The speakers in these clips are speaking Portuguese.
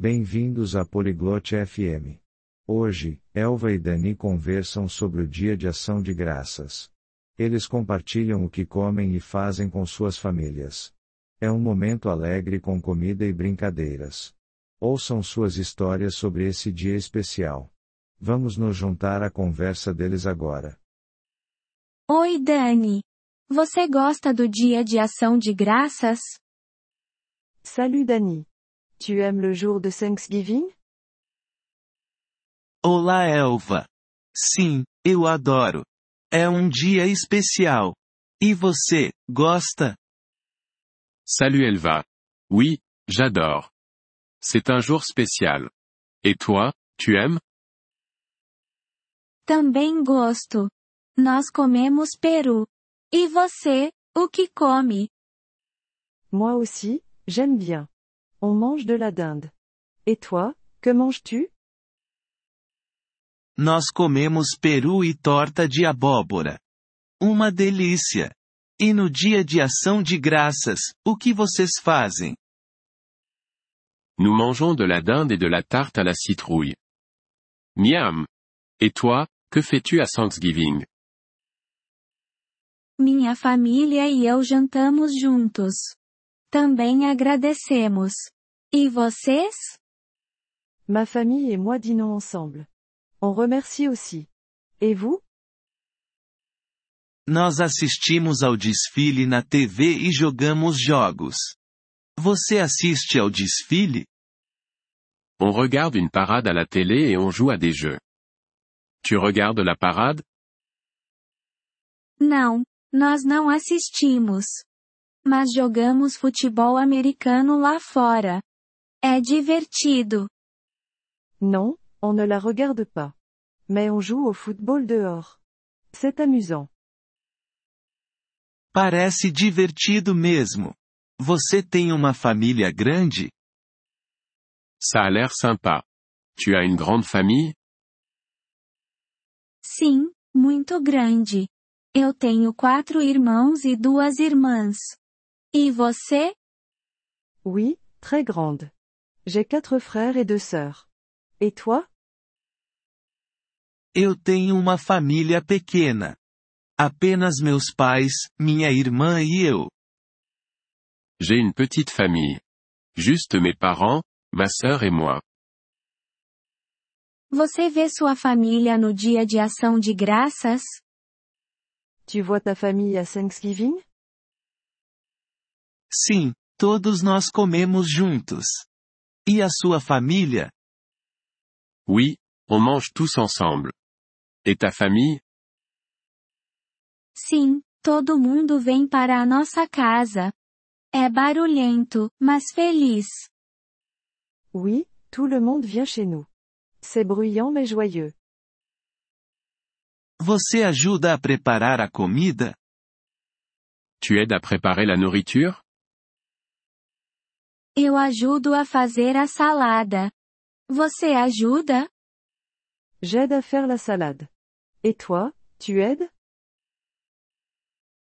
Bem-vindos à Poliglote FM. Hoje, Elva e Dani conversam sobre o Dia de Ação de Graças. Eles compartilham o que comem e fazem com suas famílias. É um momento alegre com comida e brincadeiras. Ouçam suas histórias sobre esse dia especial. Vamos nos juntar à conversa deles agora. Oi, Dani. Você gosta do Dia de Ação de Graças? Salut Dani. Tu aimes le jour de Thanksgiving? Olá Elva. Sim, eu adoro. É um dia especial. E você, gosta? Salut Elva. Oui, j'adore. C'est un jour spécial. Et toi, tu aimes? Também gosto. Nós comemos peru. E você, o que come? Moi aussi, j'aime bien. On mange de la dinde. Et toi, que manges-tu? Nós comemos peru e torta de abóbora. Uma delícia! E no dia de ação de graças, o que vocês fazem? Nous mangeons de la dinde et de la tarte à la citrouille. Miam! Et toi, que fais-tu à Thanksgiving? Minha família e eu jantamos juntos. Também agradecemos. E vocês? Ma famille et moi dînons ensemble. On remercie aussi. Et vous? Nós assistimos ao desfile na TV e jogamos jogos. Você assiste ao desfile? On regarde une parade à la télé et on joue à des jeux. Tu regardes la parade? Não, nós não assistimos. Mas jogamos futebol americano lá fora. É divertido. Non, on ne la regarde pas. Mais on joue au football dehors. C'est amusant. Parece divertido mesmo. Você tem uma família grande? Ça a l'air sympa. Tu as une grande famille? Sim, muito grande. Eu tenho quatro irmãos e duas irmãs. E você? Oui, très grande. J'ai quatre frères et deux sœurs. Et toi? Eu tenho uma família pequena. Apenas meus pais, minha irmã e eu. J'ai une petite famille. Juste mes parents, ma sœur et moi. Você vê sua família no dia de ação de graças? Tu vois ta famille à Thanksgiving? Sim, todos nós comemos juntos. E a sua família? Oui, on mange tous ensemble. Et ta famille? Sim, todo mundo vem para a nossa casa. É barulhento, mas feliz. Oui, tout le monde vient chez nous. C'est bruyant mais joyeux. Você ajuda a preparar a comida? Tu aides à préparer la nourriture? Eu ajudo a fazer a salada. Você ajuda? J'aide à faire la salade. Et toi, tu aides?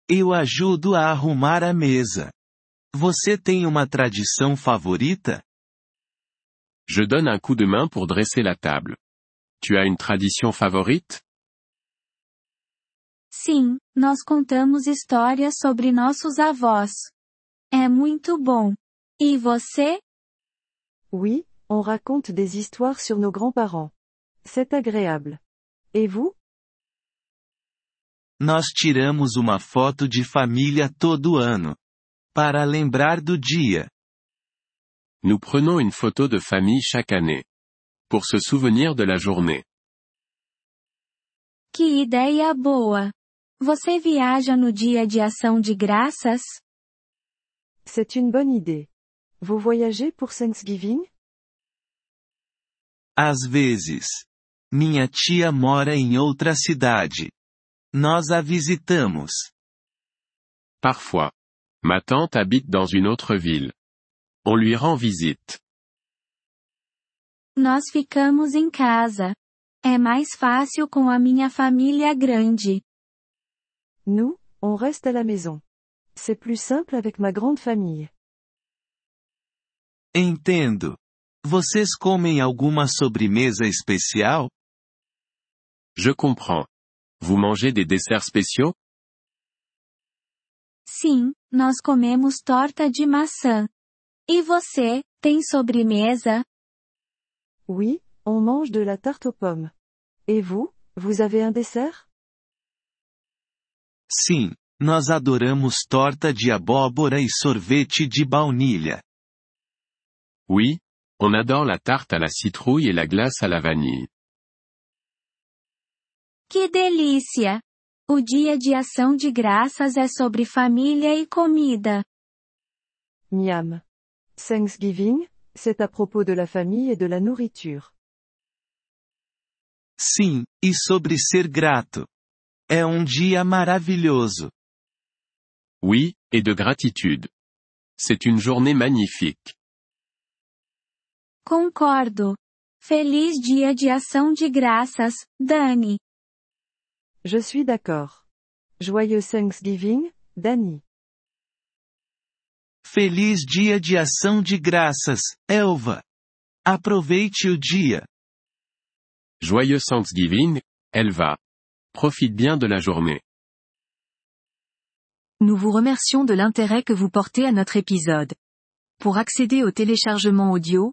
Eu ajudo a arrumar a mesa. Você tem uma tradição favorita? Je donne un coup de main pour dresser la table. Tu as une tradition favorite? Sim, nós contamos histórias sobre nossos avós. É muito bom. E você? Oui, on raconte des histoires sur nos grands-parents. C'est agréable. Et vous? Nós tiramos uma foto de família todo ano. Para lembrar do dia. Nous prenons une photo de famille chaque année. Pour se souvenir de la journée. Que ideia boa! Você viaja no dia de ação de graças? C'est une bonne idée. Vous voyagez pour Thanksgiving? Às vezes. Minha tia mora em outra cidade. Nós a visitamos. Parfois. Ma tante habite dans une autre ville. On lui rend visite. Nós ficamos em casa. É mais fácil com a minha família grande. Nous, on reste à la maison. C'est plus simple avec ma grande famille. Entendo. Vocês comem alguma sobremesa especial? Je comprends. Vous mangez des desserts spéciaux Sim, nós comemos torta de maçã. E você, tem sobremesa? Oui, on mange de la tarte aux pommes. Et vous, vous avez un dessert Sim, nós adoramos torta de abóbora e sorvete de baunilha. Oui, on adore la tarte à la citrouille et la glace à la vanille. Que delícia! O dia de ação de graças é sobre família e comida. Miam. Thanksgiving, c'est à propos de la famille et de la nourriture. Sim, e sobre ser grato. É um dia maravilhoso. Oui, et de gratitude. C'est une journée magnifique. Concordo. Feliz dia de ação de graças, Dani. Je suis d'accord. Joyeux Thanksgiving, Danny. Feliz dia de ação de graças, Elva. Aproveite o dia. Joyeux Thanksgiving, Elva. Profite bien de la journée. Nous vous remercions de l'intérêt que vous portez à notre épisode. Pour accéder au téléchargement audio,